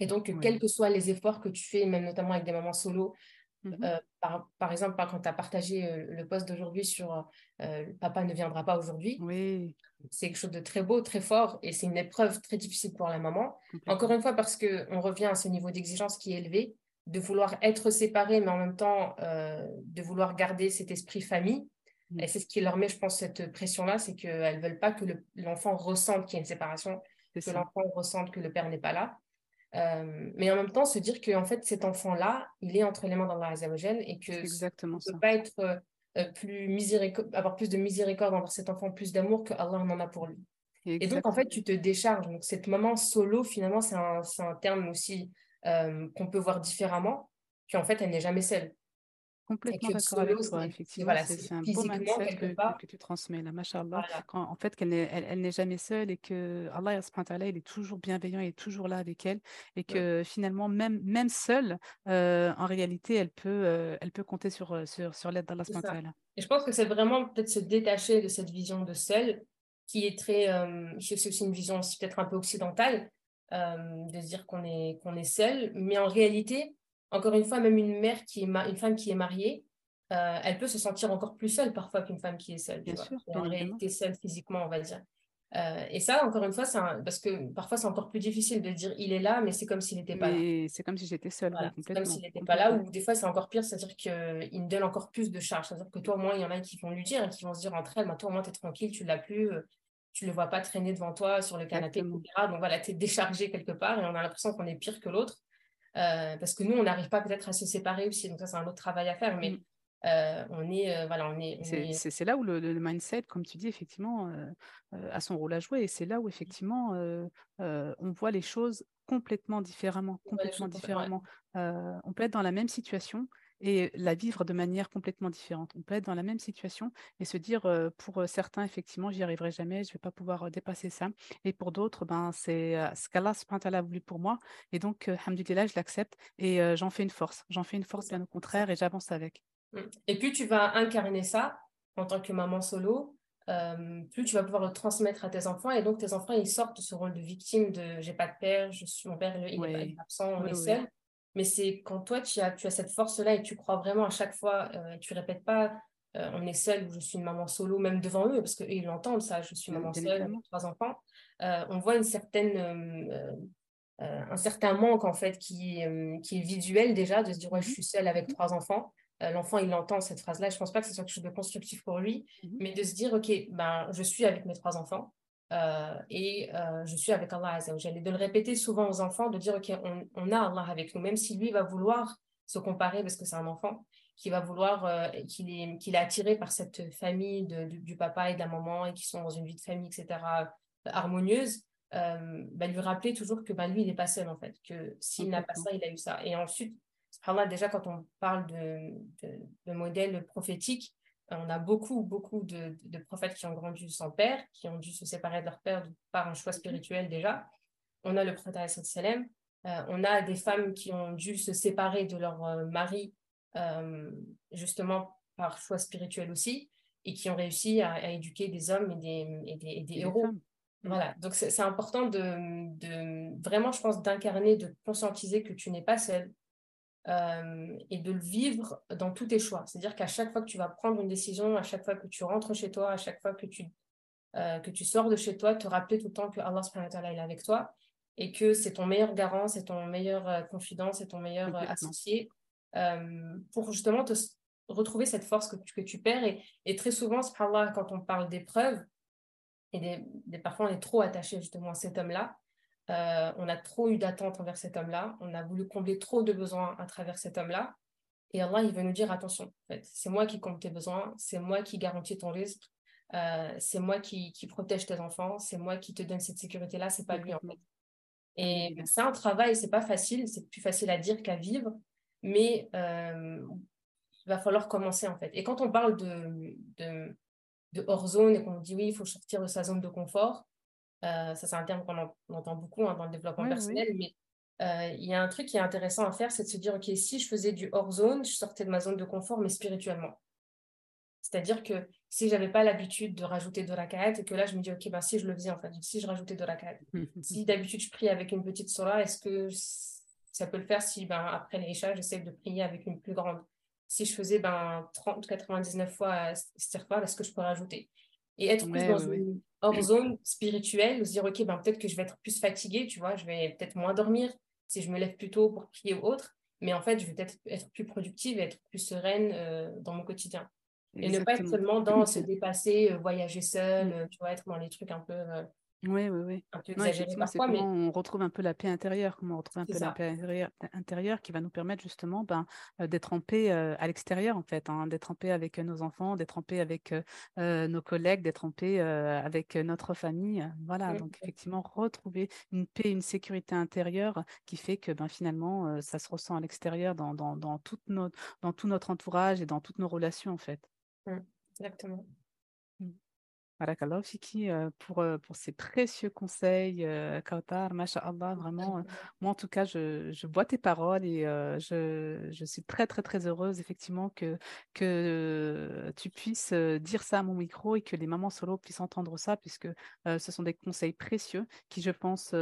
[SPEAKER 2] Et donc, quels que soient les efforts que tu fais, même notamment avec des mamans solo, mhm. par, par, exemple, quand tu as partagé le post d'aujourd'hui sur Papa ne viendra pas aujourd'hui,
[SPEAKER 1] oui
[SPEAKER 2] c'est quelque chose de très beau, très fort, et c'est une épreuve très difficile pour la maman. Encore une fois, parce qu'on revient à ce niveau d'exigence qui est élevé, de vouloir être séparé, mais en même temps euh, de vouloir garder cet esprit famille. Mm. Et c'est ce qui leur met, je pense, cette pression-là, c'est qu'elles ne veulent pas que l'enfant ressente qu'il y a une séparation, que l'enfant ressente que le père n'est pas là. Euh, mais en même temps, se dire que en fait, cet enfant-là, il est entre les mains d'Allah Azzawajal et que
[SPEAKER 1] exactement
[SPEAKER 2] ne peut pas être euh, plus avoir plus de miséricorde envers cet enfant, plus d'amour que Allah en a pour lui. Et donc, en fait, tu te décharges. Donc, cette maman solo, finalement, c'est un, un, terme aussi euh, qu'on peut voir différemment, qu'en fait, elle n'est jamais seule.
[SPEAKER 1] Complètement d'accord avec toi, effectivement. c'est un beau mindset que, que, tu transmets, là, machallah. en fait, qu'elle n'est elle, n'est jamais seule et que Allah, il est toujours bienveillant, il est toujours là avec elle. Et que finalement, même, même seule, euh, en réalité, elle peut, euh, elle peut compter sur, euh, sur, sur l'aide d'Allah.
[SPEAKER 2] Et je pense que c'est vraiment peut-être se détacher de cette vision de seule qui est très. c'est aussi une vision aussi peut-être un peu occidentale, de se dire qu'on est, qu'on est seul. Mais en réalité, encore une fois, même une mère qui est une femme qui est mariée, euh, elle peut se sentir encore plus seule parfois qu'une femme qui est seule.
[SPEAKER 1] Bien sûr,
[SPEAKER 2] en réalité seule physiquement, on va dire. Euh, et ça, encore une fois, parce que parfois c'est encore plus difficile de dire il est là, mais c'est comme s'il n'était pas là.
[SPEAKER 1] C'est comme si j'étais seule.
[SPEAKER 2] c'est comme s'il n'était pas là, ou des fois c'est encore pire, c'est-à-dire qu'il me donne encore plus de charges. C'est-à-dire que toi, au moins, il y en a qui vont lui dire, qui vont se dire entre elles, bah, toi, au moins, tu es tranquille, tu l'as plus, euh, tu le vois pas traîner devant toi sur le canapé, etc. Donc voilà, tu es déchargé quelque part et on a l'impression qu'on est pire que l'autre. Euh, parce que nous, on n'arrive pas peut-être à se séparer aussi. Donc ça, c'est un autre travail à faire. Mais mm. euh, on est, euh, voilà, on est.
[SPEAKER 1] C'est là où le, mindset, comme tu dis, effectivement, a son rôle à jouer. Et c'est là où effectivement, on voit les choses complètement différemment, complètement différemment. on peut être dans la même situation et la vivre de manière complètement différente. On peut être dans la même situation et se dire, pour certains, effectivement, j'y arriverai jamais, je vais pas pouvoir dépasser ça. Et pour d'autres, ben, c'est ce qu'Allah a voulu pour moi. Et donc, alhamdulillah, je l'accepte et j'en fais une force. J'en fais une force, bien au contraire, et j'avance avec.
[SPEAKER 2] Mmh. Et puis, tu vas incarner ça en tant que maman solo, plus tu vas pouvoir le transmettre à tes enfants et donc tes enfants ils sortent de ce rôle de victime de j'ai pas de père, je suis mon père il est absent, on est seul mais c'est quand toi, tu as, tu as cette force-là et tu crois vraiment à chaque fois, euh, tu répètes pas, euh, on est seul ou je suis une maman solo, même devant eux, parce qu'ils l'entendent, ça, je suis maman seule, trois enfants. Euh, on voit une certaine, un certain manque, en fait, qui, qui est visuel déjà, de se dire, ouais, je mmh suis seule avec trois enfants. L'enfant, il entend cette phrase-là. Je ne pense pas que ce soit quelque chose de constructif pour lui, mmh mais de se dire, OK, ben, je suis avec mes trois enfants. Euh, et euh, je suis avec Allah Azzawajal. Et de le répéter souvent aux enfants, de dire, OK, on, a Allah avec nous, même si lui va vouloir se comparer parce que c'est un enfant, qui va vouloir, euh, qu'il est, attiré par cette famille de, du papa et de la maman et qui sont dans une vie de famille, etc., harmonieuse, bah, lui rappeler toujours que bah, lui, il n'est pas seul, en fait, que s'il n'a pas ça, il a eu ça. Et ensuite, déjà quand on parle de, de, de modèles prophétiques, on a beaucoup, beaucoup de, de, prophètes qui ont grandi sans père, qui ont dû se séparer de leur père par un choix spirituel déjà. On a le prophète sallam. Euh, on a des femmes qui ont dû se séparer de leur euh, mari euh, justement par choix spirituel aussi et qui ont réussi à, éduquer des hommes et des, et des, héros. Voilà, donc c'est important de, de, vraiment, je pense, d'incarner, de conscientiser que tu n'es pas seule, euh, et de le vivre dans tous tes choix. C'est-à-dire qu'à chaque fois que tu vas prendre une décision, à chaque fois que tu rentres chez toi, à chaque fois que tu, euh, que tu sors de chez toi, te rappeler tout le temps que Allah est avec toi et que c'est ton meilleur garant, c'est ton meilleur euh, confident, c'est ton meilleur associé pour justement te retrouver cette force que tu, que tu perds. Et, et très souvent, quand on parle d'épreuves, et des, des, parfois on est trop attaché justement à cet homme-là, euh, on a trop eu d'attentes envers cet homme-là. On a voulu combler trop de besoins à travers cet homme-là. Et Allah, il veut nous dire attention, en fait, c'est moi qui compte tes besoins, c'est moi qui garantis ton risque, euh, c'est moi qui, qui, protège tes enfants, c'est moi qui te donne cette sécurité-là, c'est pas lui en fait. Et c'est un travail, c'est pas facile, c'est plus facile à dire qu'à vivre, mais euh, il va falloir commencer en fait. Et quand on parle de, de, de hors zone et qu'on dit oui, il faut sortir de sa zone de confort, euh, ça, c'est un terme qu'on entend beaucoup hein, dans le développement personnel, mais euh, il y a un truc qui est intéressant à faire, c'est de se dire, OK, si je faisais du hors-zone, je sortais de ma zone de confort, mais spirituellement. C'est-à-dire que si j'avais pas l'habitude de rajouter de raka'at et que là, je me dis, OK, bah, si je le faisais, en fait, si je rajoutais de raka'at, si d'habitude je prie avec une petite sora, est-ce que ça peut le faire si ben, après l'Isha, j'essaie de prier avec une plus grande? Si je faisais ben, 30, 99 fois pas est-ce que je peux rajouter? Et être plus dans une hors zone spirituelle, se dire, OK, ben, peut-être que je vais être plus fatiguée, tu vois, je vais peut-être moins dormir si je me lève plus tôt pour prier ou autre, mais en fait, je vais peut-être être plus productive et être plus sereine euh, dans mon quotidien. Et ne pas être seulement dans se dépasser, euh, voyager seul, mm. euh, tu vois, être dans les trucs un peu
[SPEAKER 1] oui, oui, oui. Un peu parfois, mais... on retrouve un peu la paix intérieure, comment on retrouve un peu la paix intérieure, qui va nous permettre justement ben, euh, d'être en paix euh, à l'extérieur, en fait, hein, d'être en paix avec euh, nos enfants, d'être en paix avec nos collègues, d'être en paix avec notre famille. Voilà, donc effectivement, retrouver une paix, une sécurité intérieure qui fait que ben, finalement, ça se ressent à l'extérieur dans, dans, dans, toute notre, dans tout notre entourage et dans toutes nos relations, en fait.
[SPEAKER 2] Mmh, exactement.
[SPEAKER 1] Fiki euh, pour, euh, pour ces précieux conseils, euh, Kautar, Masha'Allah, vraiment. moi, en tout cas, je, je bois tes paroles et je, je, suis très, très, très heureuse, effectivement, que, que tu puisses dire ça à mon micro et que les mamans solo puissent entendre ça, puisque ce sont des conseils précieux qui, je pense,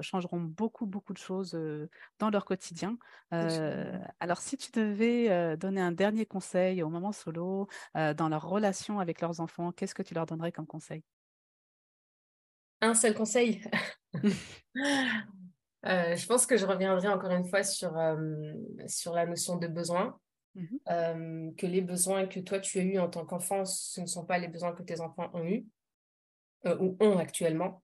[SPEAKER 1] changeront beaucoup, beaucoup de choses dans leur quotidien. alors, si tu devais donner un dernier conseil aux mamans solo dans leur relation avec leurs enfants, qu'est-ce que tu leur donnerais comme conseil?
[SPEAKER 2] Un seul conseil? Euh, je pense que je reviendrai encore une fois sur, euh, sur la notion de besoin. Mmh euh, que les besoins que toi tu as eus en tant qu'enfant, ce ne sont pas les besoins que tes enfants ont eus ou ont actuellement.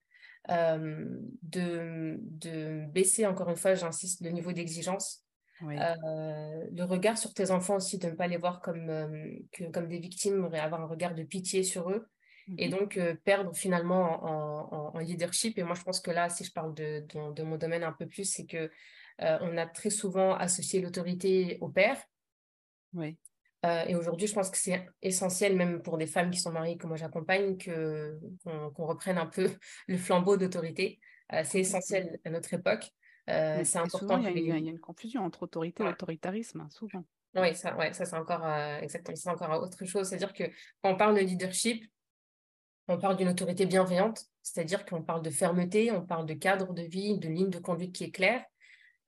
[SPEAKER 2] de, de baisser, encore une fois, j'insiste, le niveau d'exigence. le regard sur tes enfants aussi, de ne pas les voir comme, que, comme des victimes, avoir un regard de pitié sur eux et mhm. donc euh, perdre finalement en, leadership. Et moi, je pense que là, si je parle de, de, mon domaine un peu plus, c'est que euh, on a très souvent associé l'autorité au père.
[SPEAKER 1] Oui.
[SPEAKER 2] Euh, et aujourd'hui, je pense que c'est essentiel, même pour des femmes qui sont mariées que moi j'accompagne, que, qu'on, reprenne un peu le flambeau d'autorité. c'est essentiel à notre époque. c'est important.
[SPEAKER 1] Il y, a une confusion entre autorité et autoritarisme, hein, souvent.
[SPEAKER 2] Oui, ça, ouais, ça c'est encore exactement, c'est encore autre chose. C'est-à-dire que quand on parle de leadership, on parle d'une autorité bienveillante, c'est-à-dire qu'on parle de fermeté, on parle de cadre de vie, de ligne de conduite qui est claire.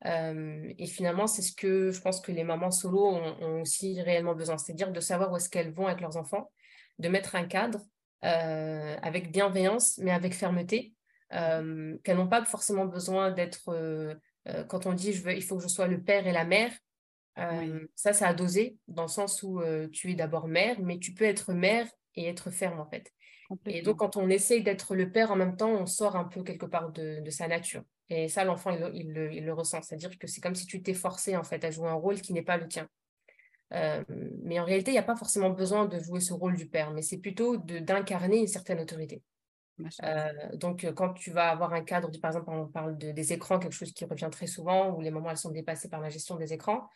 [SPEAKER 2] Euh, et finalement, c'est ce que je pense que les mamans solo ont, aussi réellement besoin, c'est-à-dire de savoir où est-ce qu'elles vont avec leurs enfants, de mettre un cadre euh, avec bienveillance, mais avec fermeté, euh, qu'elles n'ont pas forcément besoin d'être, quand on dit je veux, il faut que je sois le père et la mère, ça, ça a dosé, dans le sens où tu es d'abord mère, mais tu peux être mère et être ferme en fait. Et donc, quand on essaye d'être le père en même temps, on sort un peu quelque part de, sa nature. Et ça, l'enfant, il, le ressent. C'est-à-dire que c'est comme si tu t'es forcé en fait à jouer un rôle qui n'est pas le tien. Euh, mais en réalité, il n'y a pas forcément besoin de jouer ce rôle du père, mais c'est plutôt d'incarner une certaine autorité. Euh, donc, quand tu vas avoir un cadre, par exemple, on parle de, des écrans, quelque chose qui revient très souvent, où les mamans elles sont dépassées par la gestion des écrans,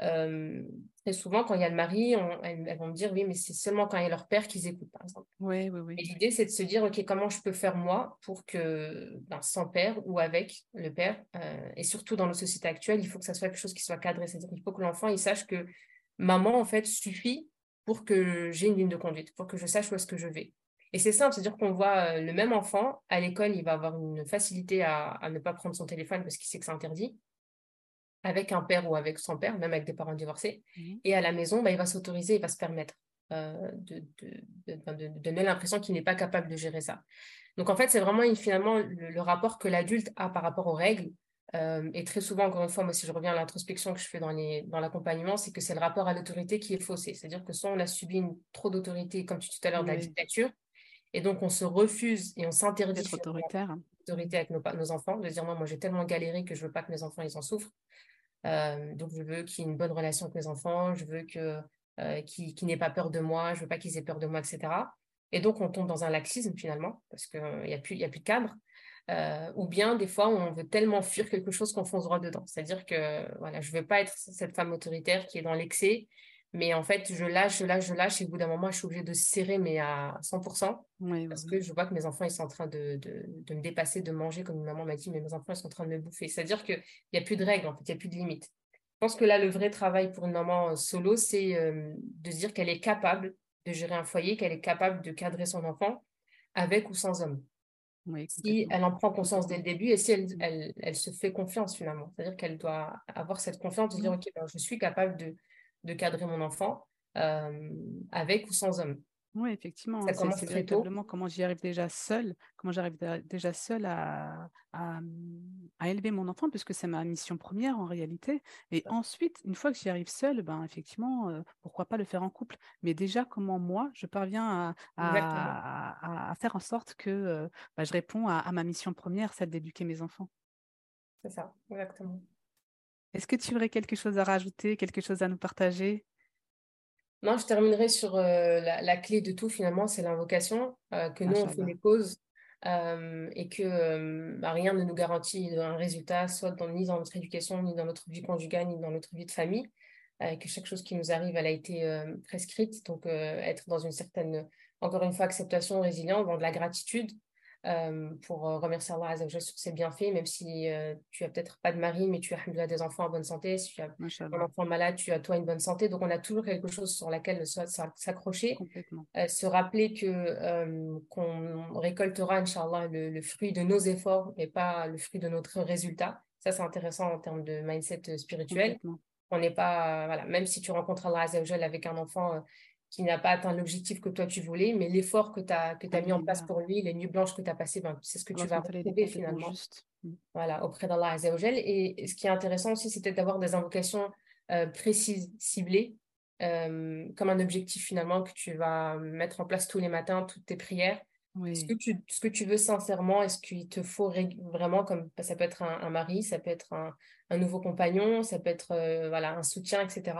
[SPEAKER 2] très souvent, quand il y a le mari, elles, vont me dire oui, mais c'est seulement quand il y a leur père qu'ils écoutent, par exemple.
[SPEAKER 1] Oui, oui, oui.
[SPEAKER 2] Et l'idée, c'est de se dire, OK, comment je peux faire moi pour que, ben, sans père ou avec le père, et surtout dans nos sociétés actuelles, il faut que ça soit quelque chose qui soit cadré. C'est-à-dire qu'il faut que l'enfant, il sache que maman, en fait, suffit pour que j'ai une ligne de conduite, pour que je sache où est-ce que je vais. Et c'est simple, c'est-à-dire qu'on voit le même enfant, à l'école, il va avoir une facilité à, ne pas prendre son téléphone parce qu'il sait que c'est interdit, avec un père ou avec son père, même avec des parents divorcés. Mmh. Et à la maison, bah, il va s'autoriser, il va se permettre de, de, donner l'impression qu'il n'est pas capable de gérer ça. Donc en fait, c'est vraiment finalement le, rapport que l'adulte a par rapport aux règles. et très souvent, encore une fois, moi, si je reviens à l'introspection que je fais dans, dans l'accompagnement, c'est que c'est le rapport à l'autorité qui est faussé. C'est-à-dire que soit on a subi une, trop d'autorité, comme tu dis tout à l'heure, de la dictature, et donc, on se refuse et on s'interdit
[SPEAKER 1] d'être autoritaire.
[SPEAKER 2] Autorité avec nos, nos, enfants, de dire moi, moi j'ai tellement galéré que je veux pas que mes enfants ils en souffrent. Euh, donc, je veux qu'il y ait une bonne relation avec mes enfants, je veux que euh, qu'ils n'aient pas peur de moi, je veux pas qu'ils aient peur de moi, etc. Et donc, on tombe dans un laxisme finalement, parce qu'il n'y a, plus, a plus de cadre. Euh, ou bien des fois on veut tellement fuir quelque chose qu'on fonce droit dedans. C'est-à-dire que voilà, je ne veux pas être cette femme autoritaire qui est dans l'excès mais en fait, je lâche, je lâche, je lâche. Et au bout d'un moment, je suis obligée de serrer, mais à 100%. parce que je vois que mes enfants, ils sont en train de, de, me dépasser, de manger, comme maman m'a dit, mais mes enfants, ils sont en train de me bouffer. C'est-à-dire qu'il n'y a plus de règles, en fait, il n'y a plus de limites. Je pense que là, le vrai travail pour une maman solo, c'est euh, de se dire qu'elle est capable de gérer un foyer, qu'elle est capable de cadrer son enfant avec ou sans homme. si elle en prend conscience dès le début et si elle, elle, elle se fait confiance finalement. C'est-à-dire qu'elle doit avoir cette confiance de dire, OK, ben, je suis capable de de cadrer mon enfant euh, avec ou sans homme.
[SPEAKER 1] Oui, effectivement. C'est véritablement comment j'y arrive déjà seule, comment j'arrive déjà seule à, à, élever mon enfant, puisque c'est ma mission première en réalité. Et ensuite, une fois que j'y arrive seule, ben, effectivement, euh, pourquoi pas le faire en couple Mais déjà, comment moi, je parviens à, à faire en sorte que euh, ben, je réponds à, ma mission première, celle d'éduquer mes enfants.
[SPEAKER 2] C'est ça, exactement.
[SPEAKER 1] Est-ce que tu aurais quelque chose à rajouter, quelque chose à nous partager?
[SPEAKER 2] Non, je terminerai sur euh, la, clé de tout finalement, c'est l'invocation, euh, que nous on fait les causes euh, et que bah, rien ne nous garantit un résultat, soit dans, ni dans notre éducation, ni dans notre vie conjugale, ni dans notre vie de famille, que chaque chose qui nous arrive, elle a été prescrite, donc être dans une certaine, encore une fois, acceptation, résilience, dans de la gratitude, euh, pour euh, remercier Allah Azzawajal sur ses bienfaits, même si euh, tu as peut-être pas de mari, mais tu as des enfants en bonne santé. Si tu as un enfant malade, tu as toi une bonne santé. Donc, on a toujours quelque chose sur laquelle s'accrocher. se rappeler que qu'on récoltera, Inch'Allah, le, le, fruit de nos efforts et pas le fruit de notre résultat. Ça, c'est intéressant en termes de mindset spirituel. On n'est pas, voilà, même si tu rencontres Allah Azzawajal avec un enfant qui n'a pas atteint l'objectif que toi tu voulais, mais l'effort que tu as, que as mis en place pour lui, les nuits blanches que tu as passées, ben, c'est ce que tu vas retrouver finalement mm. voilà, auprès d'Allah Azzawajal. Et ce qui est intéressant aussi, c'était d'avoir des invocations euh, précises, ciblées, euh, comme un objectif finalement que tu vas mettre en place tous les matins, toutes tes prières. Ce, que tu, ce que tu veux sincèrement, est-ce qu'il te faut vraiment, comme ça peut être un, mari, ça peut être un, un, nouveau compagnon, ça peut être euh, voilà, un soutien, etc.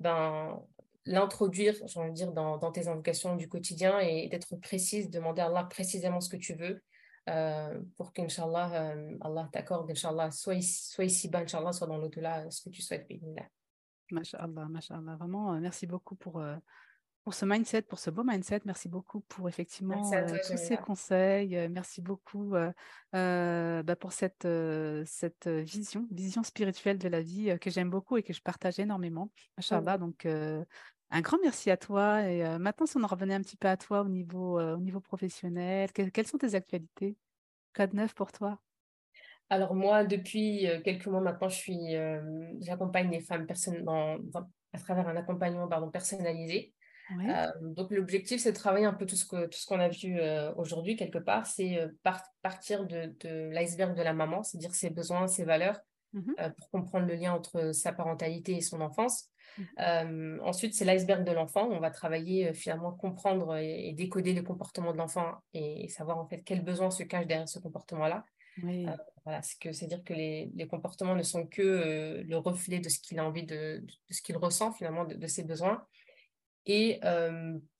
[SPEAKER 2] Ben, l'introduire, j'ai envie de dire, dans, tes invocations du quotidien et d'être précise, demander à Allah précisément ce que tu veux euh, pour qu'Inch'Allah, euh, Allah t'accorde, Inch'Allah, soit ici, soit ici-bas, Inch'Allah, soit dans l'au-delà, ce que tu souhaites.
[SPEAKER 1] Masha'Allah, Masha'Allah. Vraiment, euh, merci beaucoup pour, pour ce mindset, pour ce beau mindset. Merci beaucoup pour effectivement tous ces conseils. merci beaucoup bah, pour cette, cette vision, vision spirituelle de la vie que j'aime beaucoup et que je partage énormément. Masha'Allah, donc un grand merci à toi. Et euh, maintenant, si on en revenait un petit peu à toi au niveau, euh, au niveau professionnel, quelles sont tes actualités? Quoi de neuf pour toi?
[SPEAKER 2] Alors moi, depuis quelques mois maintenant, je suis, j'accompagne les femmes dans, à travers un accompagnement pardon, personnalisé. donc l'objectif, c'est de travailler un peu tout ce que tout ce qu'on a vu aujourd'hui quelque part, c'est partir de, de l'iceberg de la maman, c'est-à-dire ses besoins, ses valeurs, mmh pour comprendre le lien entre sa parentalité et son enfance. Euh, ensuite, c'est l'iceberg de l'enfant. On va travailler euh, finalement comprendre et, décoder le comportement de l'enfant et, savoir en fait quels besoins se cachent derrière ce comportement-là. Euh, voilà, c'est que les, les, comportements ne sont que le reflet de ce qu'il a envie de, de, ce qu'il ressent finalement de, ses besoins. Et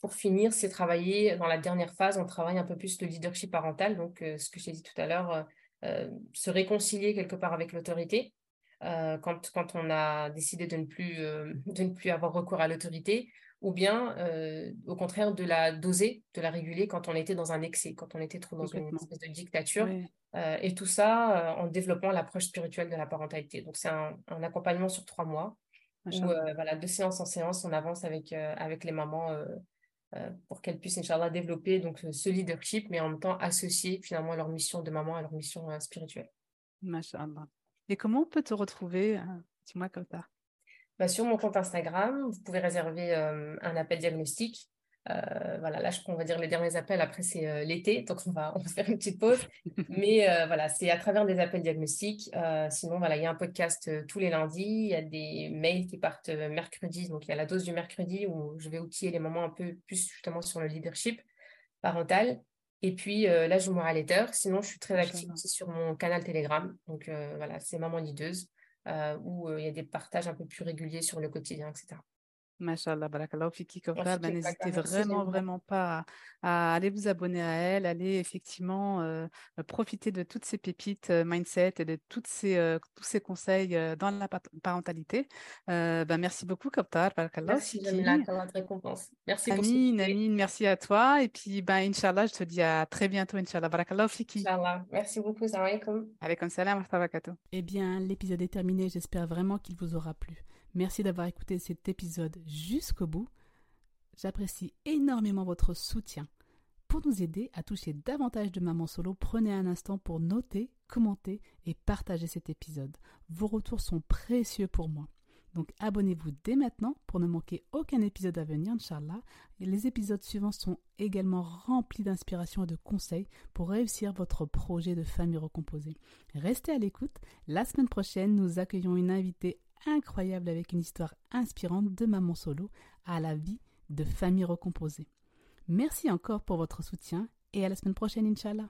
[SPEAKER 2] pour finir, c'est travailler dans la dernière phase, on travaille un peu plus le leadership parental, donc ce que j'ai dit tout à l'heure, se réconcilier quelque part avec l'autorité quand, quand on a décidé de ne plus, de ne plus avoir recours à l'autorité, ou bien au contraire de la doser, de la réguler quand on était dans un excès, quand on était trop dans une espèce de dictature. et tout ça en développant l'approche spirituelle de la parentalité. Donc c'est un, accompagnement sur trois mois, où voilà, de séance en séance, on avance avec, avec les mamans euh, pour qu'elles puissent, Inch'Allah, développer donc, euh, ce leadership, mais en même temps associer finalement leur mission de maman à leur mission euh, spirituelle.
[SPEAKER 1] Masha'Allah. Et comment on peut te retrouver Dis-moi comme ça?
[SPEAKER 2] Bah, sur mon compte Instagram, vous pouvez réserver un appel diagnostic euh, voilà, là, je, on va dire les derniers appels, après, c'est euh, l'été, donc on va, on va faire une petite pause. Mais euh, voilà, c'est à travers des appels diagnostiques. sinon, voilà, il y a un podcast tous les lundis, il y a des mails qui partent mercredi, donc il y a la dose du mercredi où je vais outiller les moments un peu plus justement sur le leadership parental. Et puis là, je à letter. Sinon, je suis très active aussi sur mon canal Telegram. Donc voilà, c'est Maman Leaduse, où il y a des partages un peu plus réguliers sur le quotidien, etc.
[SPEAKER 1] Mashallah, barakallahu fiki bah, N'hésitez vraiment, vraiment pas à, aller vous abonner à elle, aller effectivement euh, profiter de toutes ces pépites euh, mindset et de toutes ces, euh, tous ces conseils dans la parentalité. Bah, merci beaucoup, Koptar.
[SPEAKER 2] Merci, Jamila, récompense. Merci
[SPEAKER 1] Amine, Amine, merci à toi. Et puis, bah, Inch'Allah, je te dis à très bientôt, Inch'Allah. Barakallahu fiki.
[SPEAKER 2] Inch'Allah. Merci beaucoup. Salam alaikum.
[SPEAKER 1] Avec salam, Eh bien, l'épisode est terminé. J'espère vraiment qu'il vous aura plu. Merci d'avoir écouté cet épisode jusqu'au bout. J'apprécie énormément votre soutien. Pour nous aider à toucher davantage de mamans solo, prenez un instant pour noter, commenter et partager cet épisode. Vos retours sont précieux pour moi. Donc abonnez-vous dès maintenant pour ne manquer aucun épisode à venir, Inch'Allah. Les épisodes suivants sont également remplis d'inspiration et de conseils pour réussir votre projet de famille recomposée. Restez à l'écoute. La semaine prochaine, nous accueillons une invitée incroyable avec une histoire inspirante de maman solo à la vie de famille recomposée. Merci encore pour votre soutien et à la semaine prochaine, Inch'Allah.